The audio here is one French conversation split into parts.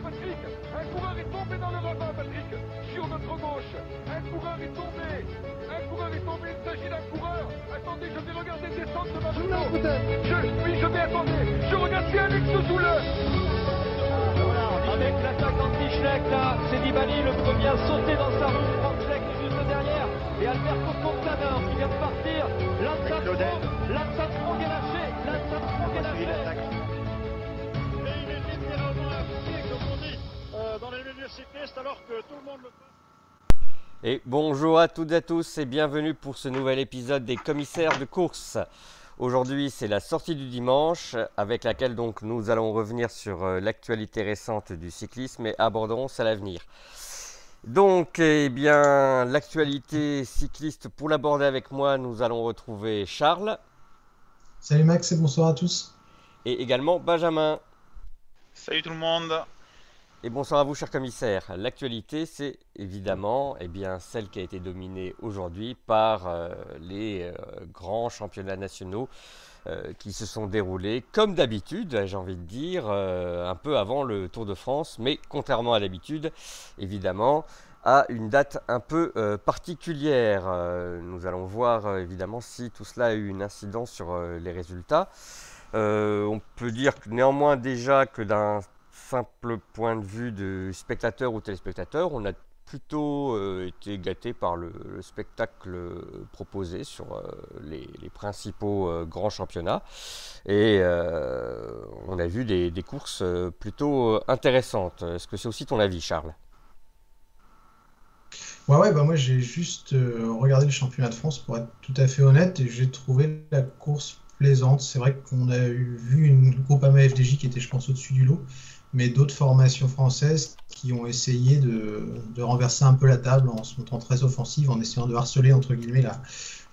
Patrick. Un coureur est tombé dans le ravin, Patrick. Sur notre gauche Un coureur est tombé. Un coureur est tombé, il s'agit d'un coureur. Attendez, je vais regarder descendre de ma moto je, Oui, je vais attendre. Je regarde si Alex Zoule Voilà, avec l'attaque anti-Schleck, là, c'est Nibali le premier à sauter dans sa roue. Franck juste derrière. Et Alberto Contador qui vient de partir. Lanzan Sprong Et bonjour à toutes et à tous et bienvenue pour ce nouvel épisode des commissaires de course. Aujourd'hui, c'est la sortie du dimanche avec laquelle donc nous allons revenir sur euh, l'actualité récente du cyclisme et aborderons à l'avenir. Donc, eh bien, l'actualité cycliste pour l'aborder avec moi, nous allons retrouver Charles. Salut Max et bonsoir à tous. Et également Benjamin. Salut tout le monde. Et bonsoir à vous, cher commissaire. L'actualité, c'est évidemment eh bien, celle qui a été dominée aujourd'hui par euh, les euh, grands championnats nationaux euh, qui se sont déroulés, comme d'habitude, j'ai envie de dire, un peu avant le Tour de France, mais contrairement à d'habitude, évidemment, à une date un peu particulière. nous allons voir évidemment si tout cela a eu une incidence sur les résultats. on peut dire néanmoins déjà que d'un simple point de vue de spectateur ou téléspectateur, on a plutôt euh, été gâté par le, spectacle proposé sur euh, les, principaux euh, grands championnats. Et on a vu des, courses plutôt intéressantes. Est-ce que c'est aussi ton avis, Charles? Ouais, ouais, bah moi j'ai juste regardé le championnat de France pour être tout à fait honnête et j'ai trouvé la course plaisante. C'est vrai qu'on a vu une groupe AMA FDJ qui était, je pense, au-dessus du lot mais d'autres formations françaises qui ont essayé de, renverser un peu la table en se montrant très offensive, en essayant de harceler entre guillemets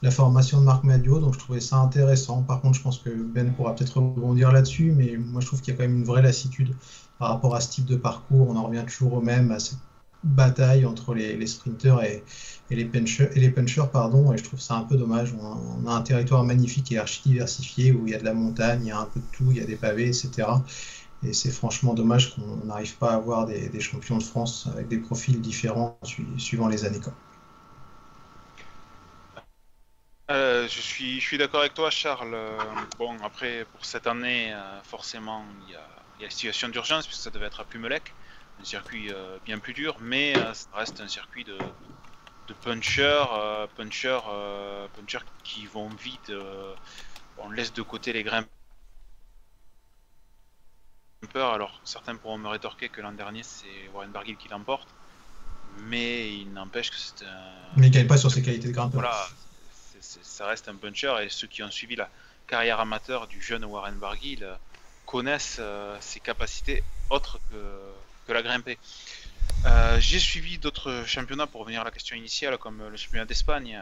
la, formation de Marc Madio. Donc je trouvais ça intéressant. Par contre, je pense que Ben pourra peut-être rebondir là-dessus, mais moi je trouve qu'il y a quand même une vraie lassitude par rapport à ce type de parcours. On en revient toujours au même, à cette bataille entre les, sprinters et, les punchers, et les pardon, et je trouve ça un peu dommage. On a, on a un territoire magnifique et archi diversifié où il y a de la montagne, il y a un peu de tout, il y a des pavés, etc. Et c'est franchement dommage qu'on n'arrive pas à avoir des, champions de France avec des profils différents suivant les années. Euh, je suis, je suis d'accord avec toi, Charles. Bon, après, pour cette année, euh, forcément, il y, a, la situation d'urgence, puisque ça devait être à Plumelec, un circuit euh, bien plus dur, mais ça reste un circuit de, de punchers, punchers, punchers qui vont vite. on laisse de côté les alors certains pourront me rétorquer que l'an dernier c'est Warren Barguil qui l'emporte, mais il n'empêche que c'est un. Mais il gagne pas sur ses qualités de grimpeur. Voilà, ça reste un puncher et ceux qui ont suivi la carrière amateur du jeune Warren Barguil euh, connaissent euh, ses capacités autres que, la grimper. Euh, j'ai suivi d'autres championnats pour revenir à la question initiale, comme le championnat d'Espagne,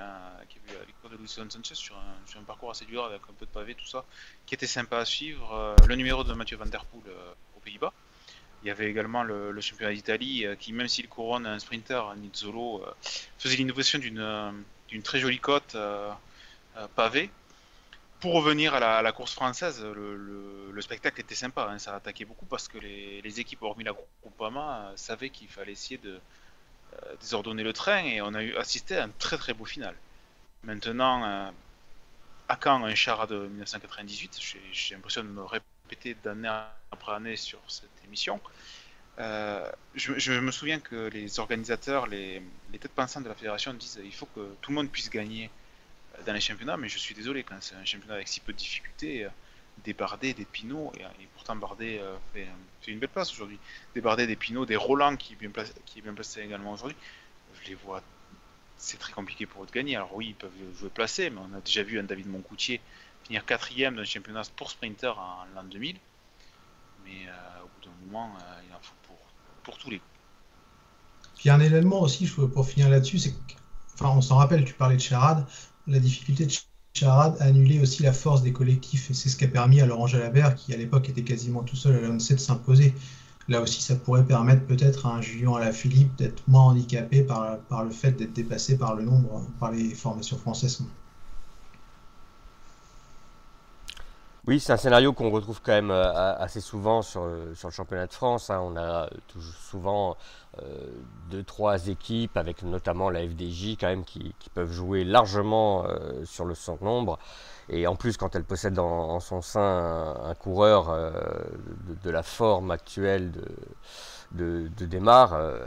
qui a vu la victoire de Luis Sanchez sur un, parcours assez dur avec un peu de pavé, tout ça, qui était sympa à suivre. le numéro de Mathieu Van Der Poel aux Pays-Bas. Il y avait également le, championnat d'Italie, qui, même s'il couronne un sprinter, Nizzolo, faisait l'innovation d'une très jolie côte pavée pour revenir à la, course française, le, spectacle était sympa, hein, ça attaquait beaucoup parce que les, équipes, hormis la Groupama, euh, savaient qu'il fallait essayer de euh, désordonner le train et on a eu assisté à un très très beau final. Maintenant, euh, à quand un char de 1998 J'ai l'impression de me répéter d'année après année sur cette émission. je, me souviens que les organisateurs, les, les têtes pensantes de la fédération disent il faut que tout le monde puisse gagner dans les championnats, mais je suis désolé, quand c'est un championnat avec si peu de difficultés, euh, des Bardet, des Pinot, et, pourtant Bardet euh, fait, une belle place aujourd'hui, des Bardet, des Pinot, des Roland qui est bien placé, également aujourd'hui, je les vois, c'est très compliqué pour eux de gagner. Alors oui, ils peuvent jouer placé, mais on a déjà vu un David Moncoutier finir quatrième d'un championnat pour sprinter en l'an 2000, mais euh, au bout d'un moment, il en faut pour, pour tous les coups. Puis un élément aussi, pour finir là-dessus, c'est enfin, on s'en rappelle, tu parlais de charade, la difficulté de Charade a annulé aussi la force des collectifs et c'est ce qui a permis à Laurent Jalabert, qui à l'époque était quasiment tout seul à la de s'imposer. Là aussi, ça pourrait permettre peut-être à un Julien Alaphilippe d'être moins handicapé par, par le fait d'être dépassé par le nombre, par les formations françaises. Oui, c'est un scénario qu'on retrouve quand même assez souvent sur, sur le championnat de France. Hein. On a toujours souvent deux, trois équipes, avec notamment la FDJ quand même, qui, peuvent jouer largement sur le son nombre. Et en plus, quand elle possède en, son sein un, coureur de, la forme actuelle de, de, démarre, euh,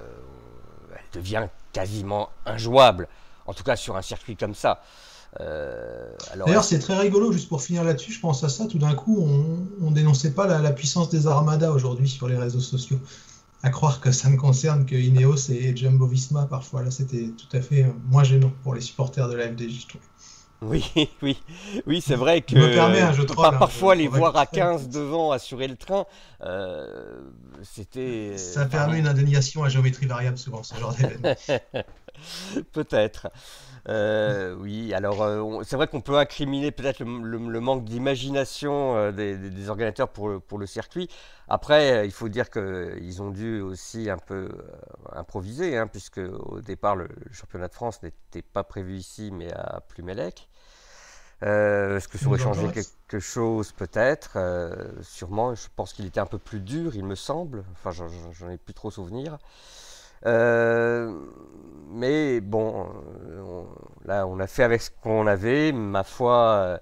elle devient quasiment injouable. En tout cas sur un circuit comme ça. Euh, D'ailleurs, c'est très rigolo, juste pour finir là-dessus, je pense à ça. Tout d'un coup, on, ne dénonçait pas la, puissance des armadas aujourd'hui sur les réseaux sociaux. À croire que ça ne concerne que Ineos et Jumbo Visma parfois. Là, c'était tout à fait moins gênant pour les supporters de la FDJ, je trouve. Oui, oui, oui, c'est vrai que hein, parfois les voir à 15 devant assurer le train, euh, c'était. Ça permet une indemnisation à géométrie variable souvent ce genre d'événement. Peut-être. Euh, oui, alors euh, c'est vrai qu'on peut incriminer peut-être le, manque d'imagination euh, des, organisateurs pour, pour le circuit. Après, il faut dire qu'ils ont dû aussi un peu improviser, hein, puisque au départ, le, championnat de France n'était pas prévu ici, mais à Plumelec. Est-ce que ça aurait changé quelque chose Peut-être, sûrement. Je pense qu'il était un peu plus dur, il me semble. Enfin, j'en ai plus trop souvenir. Euh, mais bon, euh, là, on a fait avec ce qu'on avait. Ma foi,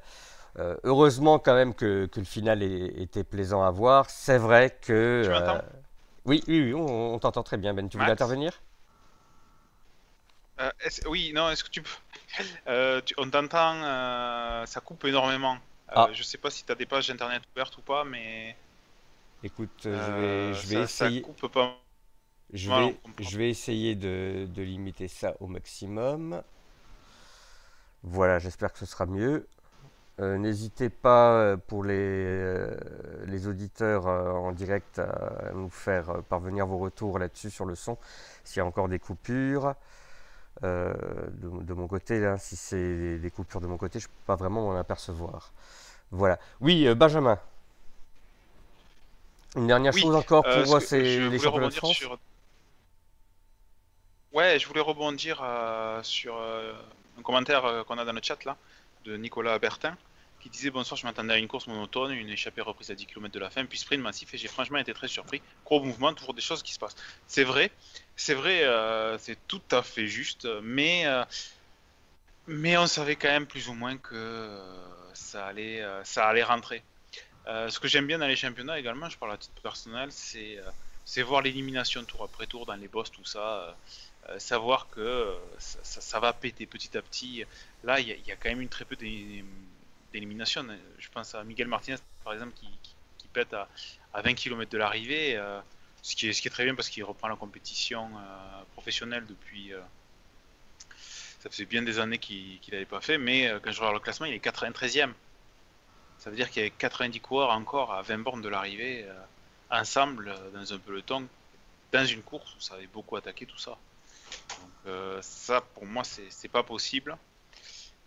euh, heureusement quand même que, le final était plaisant à voir. C'est vrai que. Tu m'entends? oui, oui, oui, on, t'entend très bien, Ben. Tu voulais intervenir? Oui, non, est-ce que tu peux. on t'entend, ça coupe énormément. Ah. Je sais pas si tu as des pages internet ouvertes ou pas, mais. Écoute, je vais, je vais essayer. Ça coupe pas je vais, je vais essayer de, limiter ça au maximum. Voilà, j'espère que ce sera mieux. Euh, n'hésitez pas euh, pour les, euh, les auditeurs en direct à nous faire parvenir vos retours là-dessus sur le son, s'il y a encore des coupures. De, mon côté, là, si c'est des coupures de mon côté, je ne peux pas vraiment m'en apercevoir. Voilà. Oui, Benjamin. Une dernière chose encore pour ces, les championnats de France. Ouais, je voulais rebondir euh, sur euh, un commentaire euh, qu'on a dans le chat là, de Nicolas Bertin, qui disait Bonsoir, je m'attendais à une course monotone, une échappée reprise à 10 km de la fin, puis sprint massif, et j'ai franchement été très surpris. Gros mouvement, toujours des choses qui se passent. C'est vrai, c'est vrai, c'est tout à fait juste, mais, mais on savait quand même plus ou moins que ça, allait, ça allait rentrer. ce que j'aime bien dans les championnats également, je parle à titre personnel, c'est voir l'élimination tour après tour dans les boss, tout ça. Euh, savoir que euh, ça, va péter petit à petit. Là, il y, a quand même une très peu d'élimination. Je pense à Miguel Martinez, par exemple, qui, pète à, 20 km de l'arrivée, euh, ce, qui est, très bien parce qu'il reprend la compétition professionnelle depuis. ça faisait bien des années qu'il n'avait pas fait, mais quand je regarde le classement, il est 93e. Ça veut dire qu'il y a 90 coureurs encore à 20 bornes de l'arrivée, ensemble, dans un peloton, dans une course où ça avait beaucoup attaqué tout ça. Donc euh, ça, pour moi, c'est pas possible.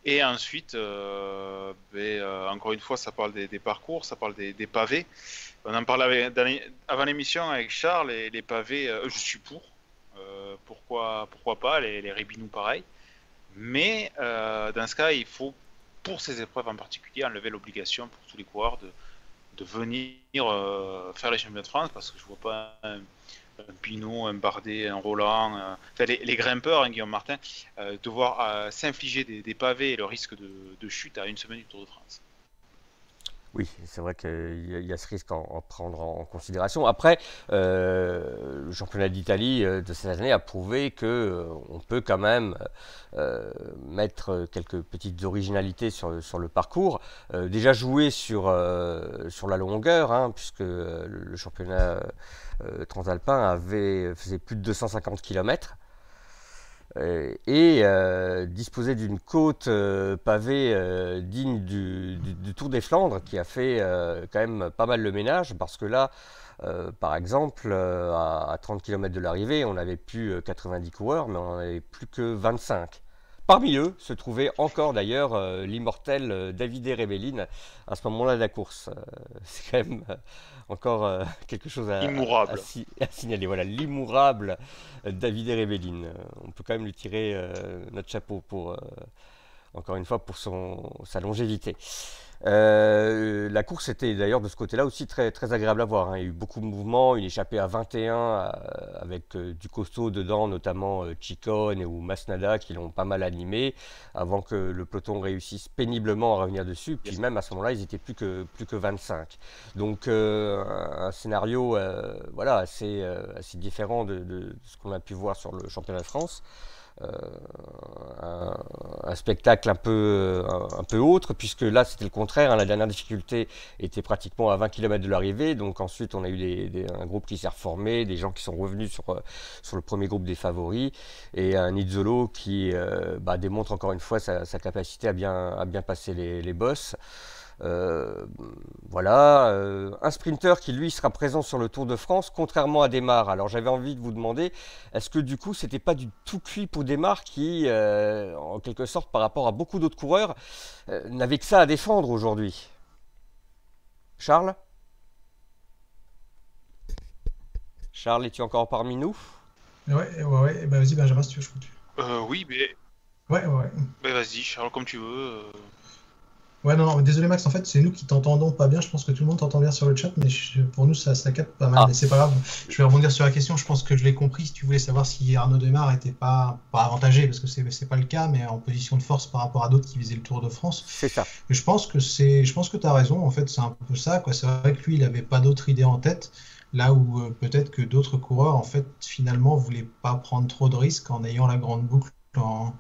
Et ensuite, euh, ben, euh, encore une fois, ça parle des, parcours, ça parle des, pavés. On en parlait avant l'émission avec Charles, les pavés, je suis pour. pourquoi, pourquoi pas, les, les Ribinous pareil. Mais dans ce cas, il faut, pour ces épreuves en particulier, enlever l'obligation pour tous les coureurs de, venir faire les championnats de France, parce que je vois pas Pinot, un Bardet, un Roland, euh, les, grimpeurs, hein, Guillaume Martin, euh, devoir euh, s'infliger des, pavés et le risque de, chute à une semaine du Tour de France. Oui, c'est vrai qu'il y, a ce risque à en prendre en considération. Après, euh, le championnat d'Italie euh, de cette année a prouvé que euh, peut quand même mettre quelques petites originalités sur, le parcours. déjà sur, sur la longueur, hein, puisque le championnat transalpin avait, faisait plus de 250 km. Euh, et euh, disposer d'une côte euh, pavée digne du, Tour des Flandres qui a fait quand même pas mal le ménage parce que là, par exemple, à, 30 km de l'arrivée, on n'avait plus 90 coureurs, mais on n'avait plus que 25. Parmi eux se trouvait encore d'ailleurs euh, l'immortel euh, David Rebellin à ce moment-là de la course. Euh, c'est quand même encore quelque chose à, signaler. Voilà, l'immourable David Rebellin. on peut quand même lui tirer notre chapeau pour, encore une fois, pour son, sa longévité. Euh, la course était d'ailleurs de ce côté-là aussi très, très agréable à voir. Hein. Il y a eu beaucoup de mouvements, une échappée à 21 euh, avec euh, du costaud dedans, notamment Chicone ou Masnada qui l'ont pas mal animé avant que le peloton réussisse péniblement à revenir dessus. Puis même à ce moment-là, ils étaient plus que, plus que 25. Donc un scénario voilà, assez, assez différent de, de ce qu'on a pu voir sur le championnat de France. Euh, un, spectacle un peu, un, peu autre, puisque là c'était le contraire. Hein. la dernière difficulté était pratiquement à 20 km de l'arrivée, donc ensuite on a eu un groupe qui s'est reformé, des gens qui sont revenus sur, euh, sur le premier groupe des favoris, et un Izzolo qui euh, bah, démontre encore une fois sa, capacité à bien, à bien passer les, les bosses. Euh, voilà, euh, un sprinter qui lui sera présent sur le Tour de France, contrairement à Desmar. Alors j'avais envie de vous demander, est-ce que du coup c'était pas du tout cuit pour Desmar qui, euh, en quelque sorte, par rapport à beaucoup d'autres coureurs, n'avait que ça à défendre aujourd'hui? Charles? Charles, es-tu encore parmi nous? Ouais, ouais, ouais. Bah, vas-y Benjamin, si tu veux, je. Euh, oui, mais. Ouais, ouais. Bah, vas-y, Charles, comme tu veux. Ouais, non, non, désolé Max, en fait, c'est nous qui t'entendons pas bien. Je pense que tout le monde t'entend bien sur le chat, mais pour nous, ça, ça capte pas mal. Ah. Mais c'est pas grave. Je vais rebondir sur la question. Je pense que je l'ai compris. Si tu voulais savoir si Arnaud Demar était pas, pas avantagé, parce que c'est pas le cas, mais en position de force par rapport à d'autres qui visaient le Tour de France. C'est ça. Je pense que c'est, je pense que tu as raison. En fait, c'est un peu ça. Quoi. C'est vrai que lui, il avait pas d'autre idée en tête. Là où euh, peut-être que d'autres coureurs, en fait, finalement, voulaient pas prendre trop de risques en ayant la grande boucle en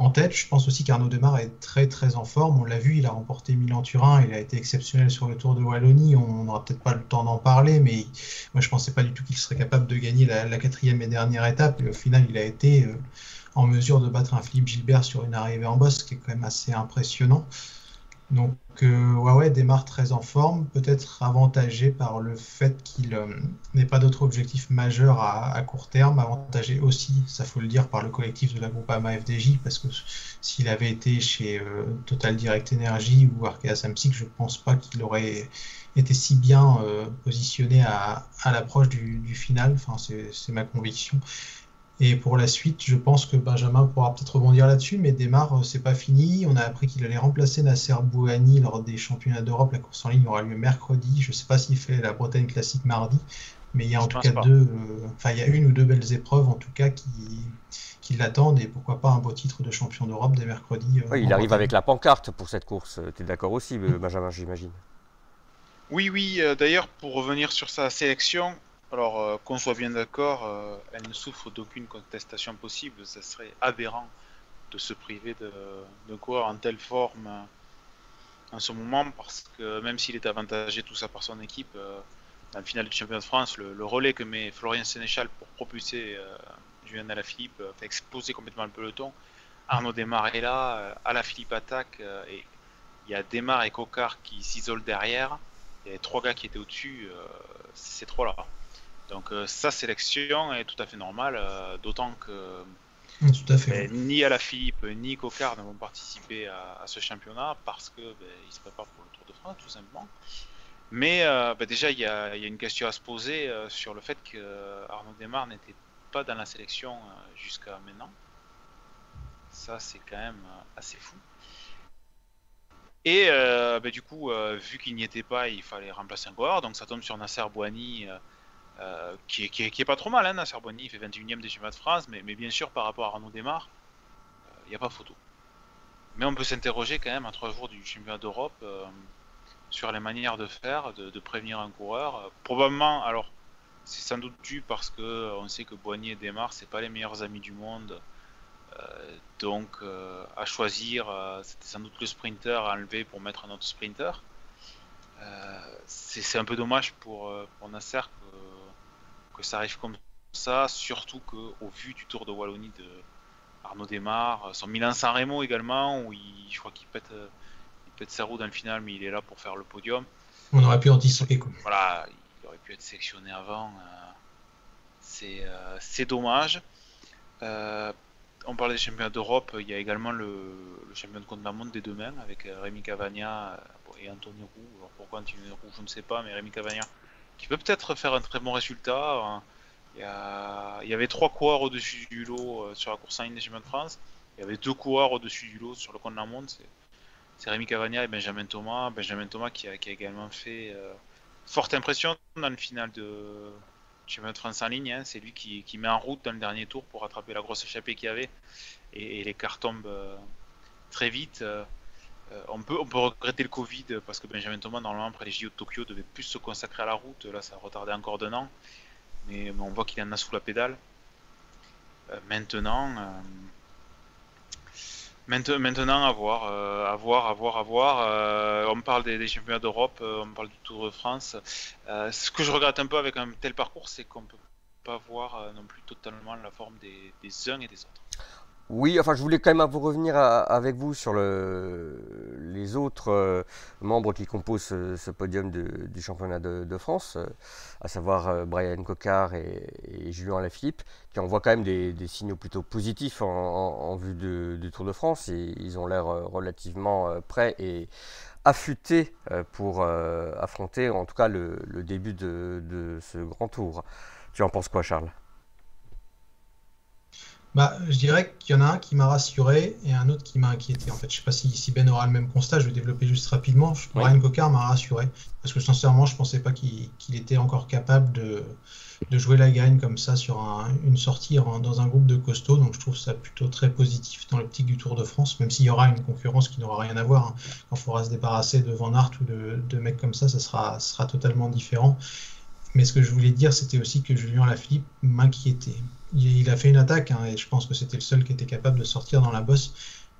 en tête. Je pense aussi qu'Arnaud Demar est très très en forme. On l'a vu, il a remporté Milan-Turin, il a été exceptionnel sur le Tour de Wallonie. On n'aura peut-être pas le temps d'en parler, mais moi je pensais pas du tout qu'il serait capable de gagner la, quatrième et dernière étape. Et au final, il a été euh, en mesure de battre un Philippe Gilbert sur une arrivée en bosse, qui est quand même assez impressionnant. Donc, euh, ouais, démarre très en forme, peut-être avantagé par le fait qu'il euh, n'ait pas d'autres objectifs majeurs à, court terme, avantagé aussi, ça faut le dire, par le collectif de la groupe AMA FDJ, parce que s'il avait été chez euh, Total Direct Energy ou Arkea Samsic, je pense pas qu'il aurait été si bien euh, positionné à, l'approche du, du, final, enfin, c'est ma conviction. Et pour la suite, je pense que Benjamin pourra peut-être rebondir là-dessus, mais démarre, euh, c'est pas fini. On a appris qu'il allait remplacer Nasser Bouhani lors des championnats d'Europe. La course en ligne aura lieu mercredi. Je ne sais pas s'il fait la Bretagne classique mardi, mais il y a en tout cas deux, euh, enfin il y a une ou deux belles épreuves en tout cas qui, qui l'attendent et pourquoi pas un beau titre de champion d'Europe dès mercredi. Euh, oui, il arrive avec la pancarte pour cette course. Tu es d'accord aussi, Benjamin, j'imagine? Oui, oui. D'ailleurs, pour revenir sur sa sélection, alors, euh, qu'on soit bien d'accord, euh, elle ne souffre d'aucune contestation possible. Ça serait aberrant de se priver de, de coureur en telle forme euh, en ce moment, parce que même s'il est avantagé tout ça par son équipe, dans le final du championnat de France, le, relais que met Florian Sénéchal pour propulser Julien Alaphilippe fait exploser complètement le peloton. Arnaud Desmar est là, Alaphilippe attaque, et il y a Desmar et Cocard qui s'isolent derrière. Il trois gars qui étaient au-dessus, ces trois-là. Donc euh, sa sélection est tout à fait normale, euh, d'autant que mm, tout à fait. Ben, ni Alaphilippe ni Cocard ne vont participer à, ce championnat parce que ben, se préparent pour le Tour de France tout simplement. Mais euh, ben, déjà il y, a, une question à se poser sur le fait que Arnaud Desmar n'était pas dans la sélection jusqu'à maintenant. Ça c'est quand même assez fou. Et du coup, vu qu'il n'y était pas, il fallait remplacer un coureur. Donc ça tombe sur Nasser Bouani, euh, qui, est, pas trop mal, hein, Nasser il fait 21ème des championnats de France, mais, bien sûr, par rapport à Arnaud Desmar, il euh, n'y a pas photo. Mais on peut s'interroger quand même à trois jours du championnat d'Europe euh, sur les manières de faire, de, prévenir un coureur. probablement, alors, c'est sans doute dû parce que on sait que Boigny et Desmar, c'est pas les meilleurs amis du monde. donc, à choisir, c'était sans doute le sprinter à enlever pour mettre un autre sprinter. c'est un peu dommage pour, pour Nasser ça arrive comme ça, surtout que au vu du Tour de Wallonie de Arnaud Desmar, son Milan-San Remo également, où il, je crois qu'il pète, euh, il pète sa roue dans le final, mais il est là pour faire le podium. On aurait pu anticiper quoi. Voilà, il aurait pu être sélectionné avant. Euh, c'est, euh, c'est dommage. on parlait des championnats d'Europe, il y a également le, le champion de contre la monde des deux mains avec Rémi Cavagna et Anthony Roux. pourquoi Anthony Roux, je ne sais pas, mais Rémi Cavagna qui peut peut-être faire un très bon résultat. Hein. Il y, avait trois coureurs au-dessus du lot euh, sur la course en ligne des chemins de France. Il y avait deux coureurs au-dessus du lot sur le compte de la monde. c'est Rémi Cavagna et Benjamin Thomas. Benjamin Thomas qui a, également fait forte impression dans le final de Championnat de France en ligne. Hein. C'est lui qui, met en route dans le dernier tour pour rattraper la grosse échappée qu'il y avait. Et, les cartes tombent très vite. On, peut, on peut regretter le Covid parce que Benjamin Thomas, normalement, après les JO de Tokyo, devait plus se consacrer à la route. Là, ça a retardé encore d'un an. Mais, on voit qu'il en a sous la pédale. maintenant, Maintenant, à voir, euh, à voir, à voir, à voir. Euh, on parle des, championnats d'Europe, euh, on parle du Tour de France. ce que je regrette un peu avec un tel parcours, c'est qu'on peut pas voir non plus totalement la forme des uns et des autres. Oui, enfin, je voulais quand même vous revenir avec vous sur les autres euh, membres qui composent ce, podium du championnat de, France, euh, à savoir euh, Brian Cocard et, Julien Lafilippe, qui envoient quand même des, signaux plutôt positifs en, vue du Tour de France. Et ils ont l'air relativement prêts et affûtés pour affronter, en tout cas, le, début de ce grand tour. Tu en penses quoi, Charles? Bah, je dirais qu'il y en a un qui m'a rassuré et un autre qui m'a inquiété. En fait, je sais pas si, Ben aura le même constat. Je vais développer juste rapidement. Brian Cocard m'a rassuré parce que sincèrement, je pensais pas qu'il était encore capable de, jouer la gagne comme ça sur une sortie dans un groupe de costauds. Donc, je trouve ça plutôt très positif dans l'optique du Tour de France, même s'il y aura une concurrence qui n'aura rien à voir. Hein. Quand il faudra se débarrasser de Van Aert ou de, mecs comme ça, ça sera, sera totalement différent. Mais ce que je voulais dire, c'était aussi que Julien Lafilippe m'inquiétait il, a fait une attaque hein, et je pense que c'était le seul qui était capable de sortir dans la bosse.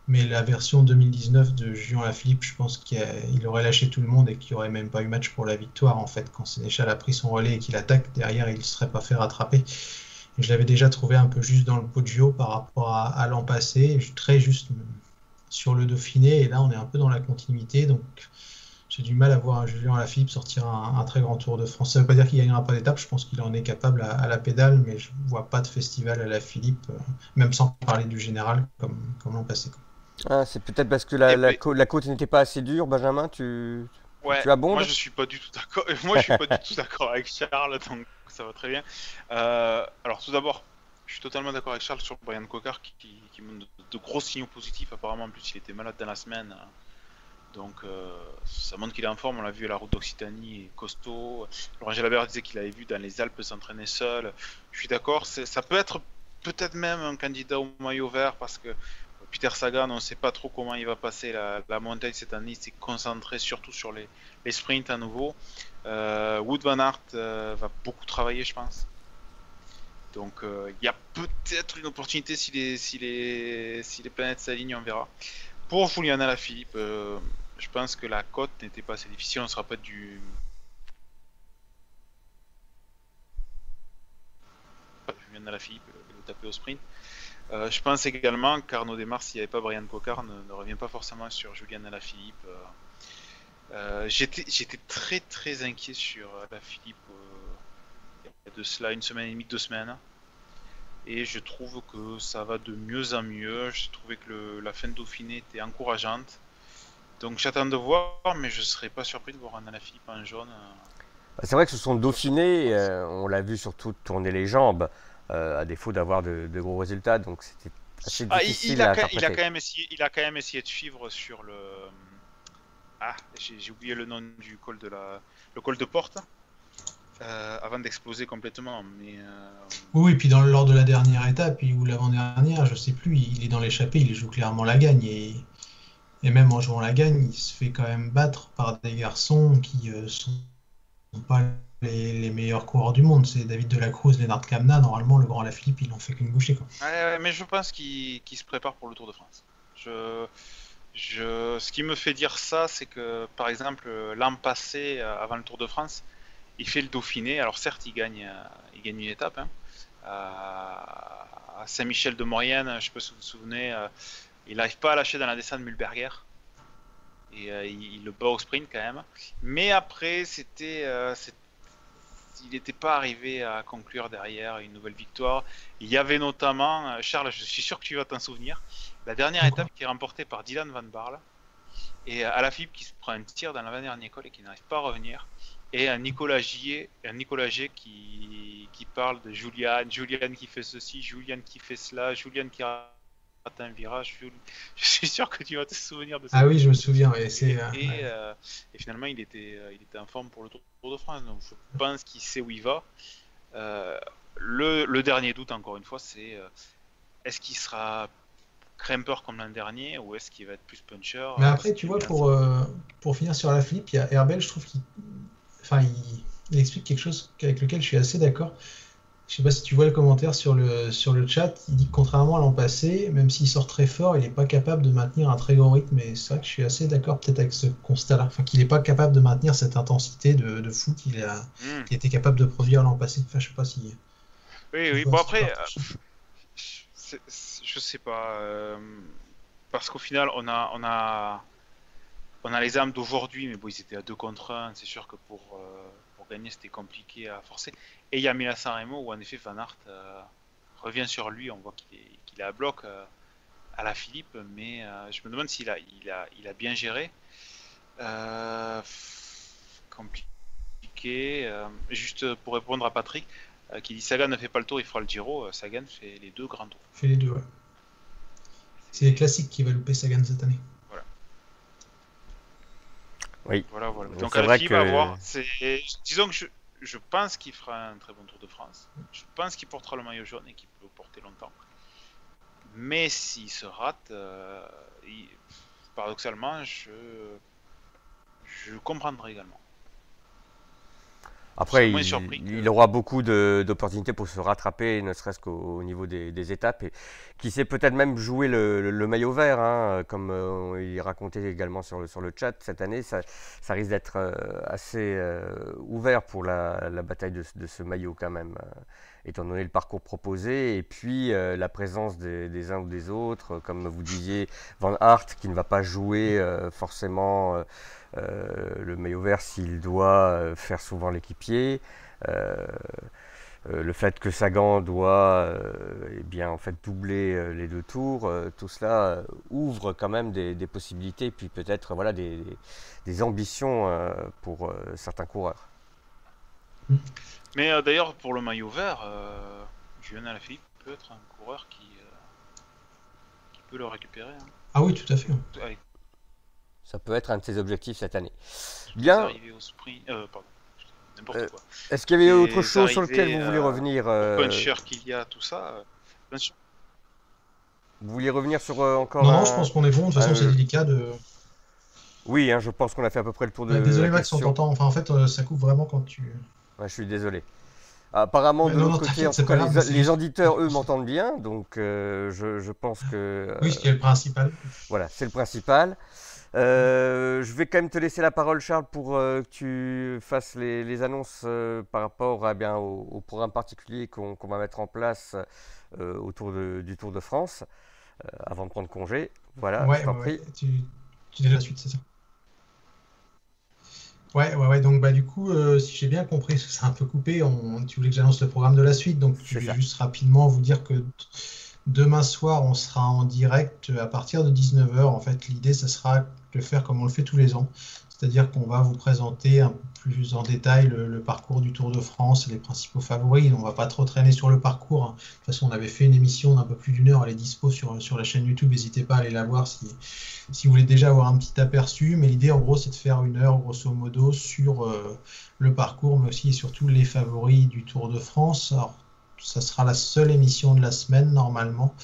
Mais la version 2019 de Julien Lafilippe, je pense qu'il aurait lâché tout le monde et qu'il n'y aurait même pas eu match pour la victoire. En fait, quand Sénéchal a pris son relais et qu'il attaque, derrière, il ne serait pas fait rattraper. je l'avais déjà trouvé un peu juste dans le Poggio par rapport à, l'an passé, très juste sur le Dauphiné. Et là, on est un peu dans la continuité. Donc, j'ai du mal à voir un Julien Alaphilippe sortir un, très grand Tour de France. Ça ne veut pas dire qu'il gagnera pas d'étape, je pense qu'il en est capable à, la pédale, mais je ne vois pas de festival à la Philippe, euh, même sans parler du général comme, comme l'an passé. Ah, c'est peut-être parce que la, la, côte n'était pas assez dure, Benjamin, tu, ouais, tu as bon Moi je suis pas du tout d'accord. Moi je suis pas du tout d'accord avec Charles, donc ça va très bien. Euh, alors tout d'abord, je suis totalement d'accord avec Charles sur Brian Cocard qui, qui, montre de, gros signaux positifs. Apparemment, en plus, il était malade dans la semaine. Donc euh, ça montre qu'il est en forme, on l'a vu à la route d'Occitanie, costaud. Laurent Jalabert disait qu'il avait vu dans les Alpes s'entraîner seul. Je suis d'accord, ça peut être peut-être même un candidat au maillot vert parce que Peter Sagan, on ne sait pas trop comment il va passer la, montagne cette année. Il s'est concentré surtout sur les, sprints à nouveau. Euh, Wood Van Aert euh, va beaucoup travailler, je pense. Donc il y a peut-être une opportunité si les, planètes s'alignent, on verra. Pour Julian Alaphilippe, je pense que la cote n'était pas assez difficile, on ne sera pas du. Julien Alaphilippe le taper au sprint. Euh, je pense également qu'Arnaud Desmar, s'il n'y avait pas Brian Cocard, ne, revient pas forcément sur Julien Alaphilippe. Euh, euh, J'étais très très inquiet sur Alaphilippe il y a de cela une semaine et demie, deux semaines. Et je trouve que ça va de mieux en mieux. J'ai trouvé que la fin de Dauphiné était encourageante. Donc j'attends de voir, mais je serais pas surpris de voir un Alaphilippe en jaune. Bah, c'est vrai que ce sont Dauphiné, euh, on l'a vu surtout tourner les jambes, euh, à défaut d'avoir de, gros résultats, donc c'était assez ah, difficile il, a, à il, a quand même essayé, il a quand même essayé de suivre sur le... Ah, j'ai oublié le nom du col de la... Le col de porte. Euh, avant d'exploser complètement. Mais, Oui, et puis dans, lors de la dernière étape, ou l'avant-dernière, je sais plus, il est dans l'échappée, il joue clairement la gagne. Et et même en jouant la gagne, il se fait quand même battre par des garçons qui euh, sont pas les, meilleurs coureurs du monde. C'est David Delacruz, Lennart Kamna. Normalement, le grand Lafilippe, ils n'ont fait qu'une bouchée. Mais je pense qu'il se prépare pour le Tour de France. Ce qui me fait dire ça, c'est que, par exemple, l'an passé, euh, avant le Tour de France, il fait le Dauphiné. Alors certes, il gagne, euh, il gagne une étape. Hein, à Saint-Michel de Maurienne, je si vous vous souvenez, il n'arrive pas à lâcher dans la descente Mulberger. Et euh, il, le bat au sprint quand même. Mais après, c'était. Euh, il n'était pas arrivé à conclure derrière une nouvelle victoire. Il y avait notamment, euh, Charles, je suis sûr que tu vas t'en souvenir, la dernière étape qui est remportée par Dylan Van Barle. Et à la FIB qui se prend un tir dans l'avant-dernière école et qui n'arrive pas à revenir. Et un Nicolas Gier, un Nicolas Gier qui, qui parle de Julian, Julian qui fait ceci, Julian qui fait cela, Julian qui un virage. Je suis sûr que tu vas te souvenir de ça. Ah oui, je me souviens. Et, euh, et, finalement, il était, euh, il était en forme pour le Tour de France. Donc je pense qu'il sait où il va. Euh, le, le, dernier doute, encore une fois, c'est est-ce qu'il sera grimpeur comme l'an dernier ou est-ce qu'il va être plus puncher Mais après, tu vois, pour, pour finir sur la flip, il y a Herbel, je trouve qu'il enfin, il, il, explique quelque chose avec lequel je suis assez d'accord. Je sais pas si tu vois le commentaire sur le, sur le chat, il dit que contrairement à l'an passé, même s'il sort très fort, il n'est pas capable de maintenir un très grand rythme. Et c'est vrai que je suis assez d'accord peut-être avec ce constat-là. Enfin, qu'il n'est pas capable de maintenir cette intensité de, de fou qu'il a, hmm. était capable de produire l'an passé. Enfin, je sais pas si. Oui, oui. Bon, après, euh, je sais pas. Euh, parce qu'au final, on a, on a, on a les armes d'aujourd'hui, mais bon, ils étaient à 2 contre 1. C'est sûr que pour. Euh, gagner, c'était compliqué à forcer. Et il y a Mila Sanremo où en effet Van Aert euh, revient sur lui, on voit qu'il est, à bloc euh, à la Philippe, mais euh, je me demande s'il a, bien géré. compliqué. juste pour répondre à Patrick, qui dit Sagan ne fait pas le tour, il fera le Giro. Sagan fait les deux grands tours. Fait les deux, ouais. C'est les classiques qui va louper Sagan cette année. Oui. Voilà, voilà. Donc, que... va voir. Disons que je, je pense qu'il fera un très bon Tour de France. Je pense qu'il portera le maillot jaune et qu'il peut le porter longtemps. Mais s'il se rate, euh, paradoxalement, je, je comprendrai également. Après, il, aura beaucoup d'opportunités pour se rattraper, ne serait-ce qu'au niveau des, étapes. Et qui sait peut-être même jouer le, maillot vert, hein, comme euh, il racontait également sur le, sur le chat. Cette année, ça, ça risque d'être euh, assez euh, ouvert pour la, bataille de, ce maillot quand même, étant donné le parcours proposé. Et puis la présence des, des, uns ou des autres, comme vous disiez, Van Hart qui ne va pas jouer forcément euh, le maillot vert s'il doit euh, faire souvent l'équipier. Euh, le fait que Sagan doit eh bien, en fait, doubler les deux tours, tout cela ouvre quand même des, possibilités et puis peut-être voilà, des, des ambitions pour certains coureurs. Mais d'ailleurs, pour le maillot vert, Julien Alaphilippe peut être un coureur qui, qui peut le récupérer. Hein. Ah oui, tout à fait. Ça peut être un de ses objectifs cette année. Bien. Euh, euh, est-ce qu'il y avait autre chose sur lequel vous voulez revenir euh... puncher qu'il y a, tout ça. Euh, vous vouliez revenir sur encore Non, non, je pense qu'on est bon. De toute façon, c'est délicat de. Oui, hein, je pense qu'on a fait à peu près le tour de. désolé, Max, on t'entend. Enfin, en fait, ça coupe vraiment quand tu. Ouais, je suis désolé. Apparemment, de l'autre côté, en tout cas, les, auditeurs, eux, m'entendent bien, donc je, je, pense que. Oui, ce qui est le principal. Voilà, c'est le principal. Euh, je vais quand même te laisser la parole, Charles, pour euh, que tu fasses les, annonces euh, par rapport eh bien, au, programme particulier qu'on va mettre en place autour du Tour de France avant de prendre congé. Voilà, ouais, je t'en prie. Tu, tu dis la suite, c'est ça? Ouais, ouais, ouais. Donc, bah, du coup, si j'ai bien compris, c'est un peu coupé. On, tu voulais que j'annonce le programme de la suite. Donc, je vais juste rapidement vous dire que demain soir, on sera en direct à partir de 19h. En fait, l'idée, ce sera le faire comme on le fait tous les ans. C'est-à-dire qu'on va vous présenter un peu plus en détail le, parcours du Tour de France, les principaux favoris. On ne va pas trop traîner sur le parcours. Hein. De toute façon, on avait fait une émission d'un peu plus d'une heure. Elle est dispo sur, sur la chaîne YouTube. N'hésitez pas à aller la voir si, vous voulez déjà avoir un petit aperçu. Mais l'idée, en gros, c'est de faire une heure, grosso modo, sur euh, le parcours, mais aussi et surtout les favoris du Tour de France. Ça sera la seule émission de la semaine normalement.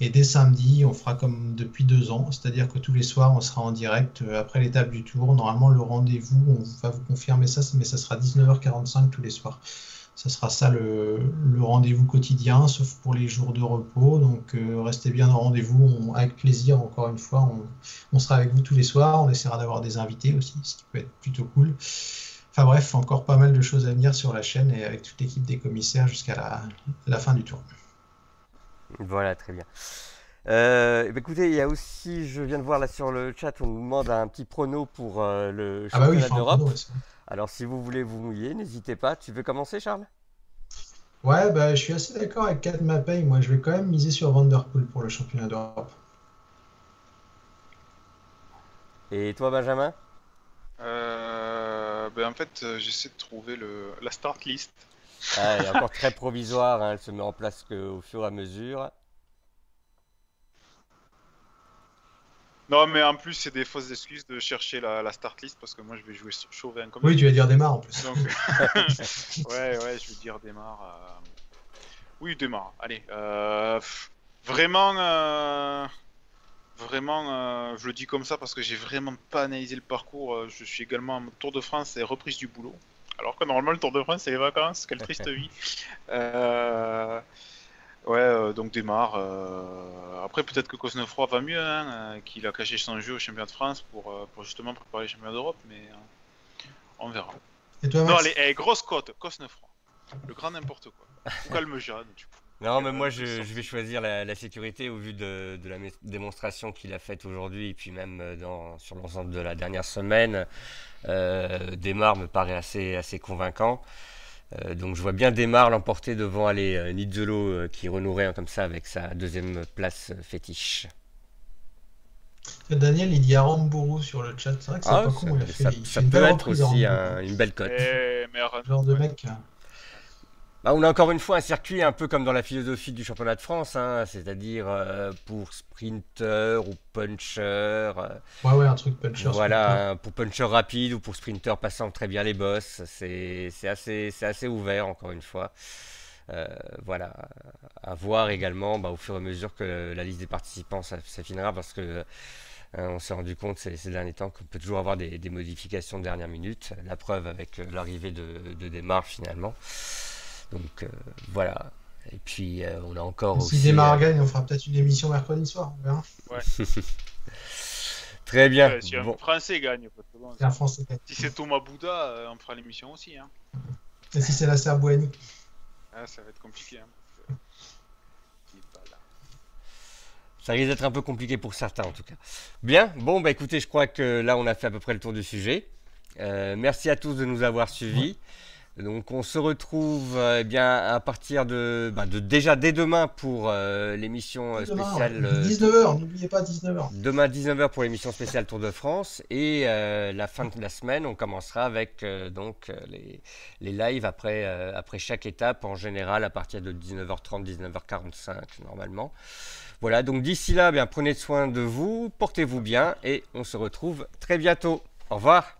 Et dès samedi, on fera comme depuis deux ans, c'est-à-dire que tous les soirs, on sera en direct euh, après l'étape du tour. Normalement, le rendez-vous, on va vous confirmer ça, mais ça sera 19h45 tous les soirs. Ça sera ça le, rendez-vous quotidien, sauf pour les jours de repos. Donc euh, restez bien au rendez-vous, avec plaisir, encore une fois. On, sera avec vous tous les soirs, on essaiera d'avoir des invités aussi, ce qui peut être plutôt cool. Enfin bref, encore pas mal de choses à venir sur la chaîne et avec toute l'équipe des commissaires jusqu'à la fin du tour. Voilà, très bien. Euh, eh ben, écoutez, il y a aussi, je viens de voir là sur le chat, on nous demande un petit prono pour euh, le ah bah championnat d'Europe. Alors si vous voulez vous mouiller, n'hésitez pas. Tu veux commencer, Charles? Ouais, bah, je suis assez d'accord avec Kat Mapei. Moi, je vais quand même miser sur Vanderpool pour le championnat d'Europe. Et toi, Benjamin? Euh, ben, En fait, j'essaie de trouver le, la start list. Ah, elle est encore très provisoire, hein, elle se met en place qu'au fur et à mesure. Non, mais en plus, c'est des fausses excuses de chercher la, start list parce que moi, je vais jouer Chauvin comme Oui, tu vas dire démarre en plus. ouais, ouais, je vais dire démarre. Euh. Oui, démarre. Allez. Euh, vraiment. Euh, vraiment, je le dis comme ça parce que j'ai vraiment pas analysé le parcours. Je suis également en Tour de France et reprise du boulot. Alors que normalement, le Tour de France, c'est les vacances. Quelle triste vie. Euh. Ouais, euh, donc démarre. Euh, après, peut-être que Cosnefroy va mieux, hein, euh, qu'il a caché son jeu au championnat de France pour, pour justement préparer les championnats d'Europe, mais on verra. Et toi, non, allez, eh, grosse cote, Cosnefroy. Le grand n'importe quoi. Ou calme Jeanne, du coup. Non, mais moi je, vais choisir la, sécurité au vu de, la démonstration qu'il a faite aujourd'hui et puis même dans, sur l'ensemble de la dernière semaine. Euh, Démarre me paraît assez, assez convaincant. Euh, donc je vois bien Desmar l'emporter devant aller euh, Nizzolo euh, qui renouerait comme ça avec sa deuxième place fétiche. Daniel, il dit Aramburu sur le chat. C'est vrai que c'est ah, pas con. ça, peut être aussi une belle cote. Eh, genre de mec. Bah, on a encore une fois un circuit un peu comme dans la philosophie du championnat de France, hein, c'est-à-dire euh, pour sprinter ou puncher. Euh, ouais, ouais, un truc puncher. Voilà, pour puncher rapide ou pour sprinter passant très bien les bosses. C'est assez, assez ouvert, encore une fois. Euh, voilà, à voir également bah, au fur et à mesure que la liste des participants s'affinera parce que on s'est rendu compte ces, ces, derniers temps qu'on peut toujours avoir des, modifications de dernière minute. La preuve avec l'arrivée de, de finalement. Donc euh, voilà. Et puis euh, on a encore. Si Desmar euh, gagne, on fera peut-être une émission mercredi soir. On verra. Ouais. Très bien. si un Français gagne, un Français Si c'est Thomas Bouddha, on fera l'émission aussi. Hein. Et si c'est la Serbouani ah, Ça va être compliqué. Hein, Ça risque d'être un peu compliqué pour certains en tout cas. Bien, bon bah écoutez, je crois que là on a fait à peu près le tour du sujet. merci à tous de nous avoir suivis. Donc on se retrouve eh bien à partir de, bah, de, déjà dès demain pour euh, l'émission euh, spéciale 19h, euh, n'oubliez pas 19h. Demain 19h pour l'émission spéciale Tour de France et la fin de la semaine on commencera avec donc les, les, lives après après chaque étape en général à partir de 19h30 19h45 normalement. Voilà, donc d'ici là, eh bien prenez soin de vous, portez-vous bien et on se retrouve très bientôt. Au revoir.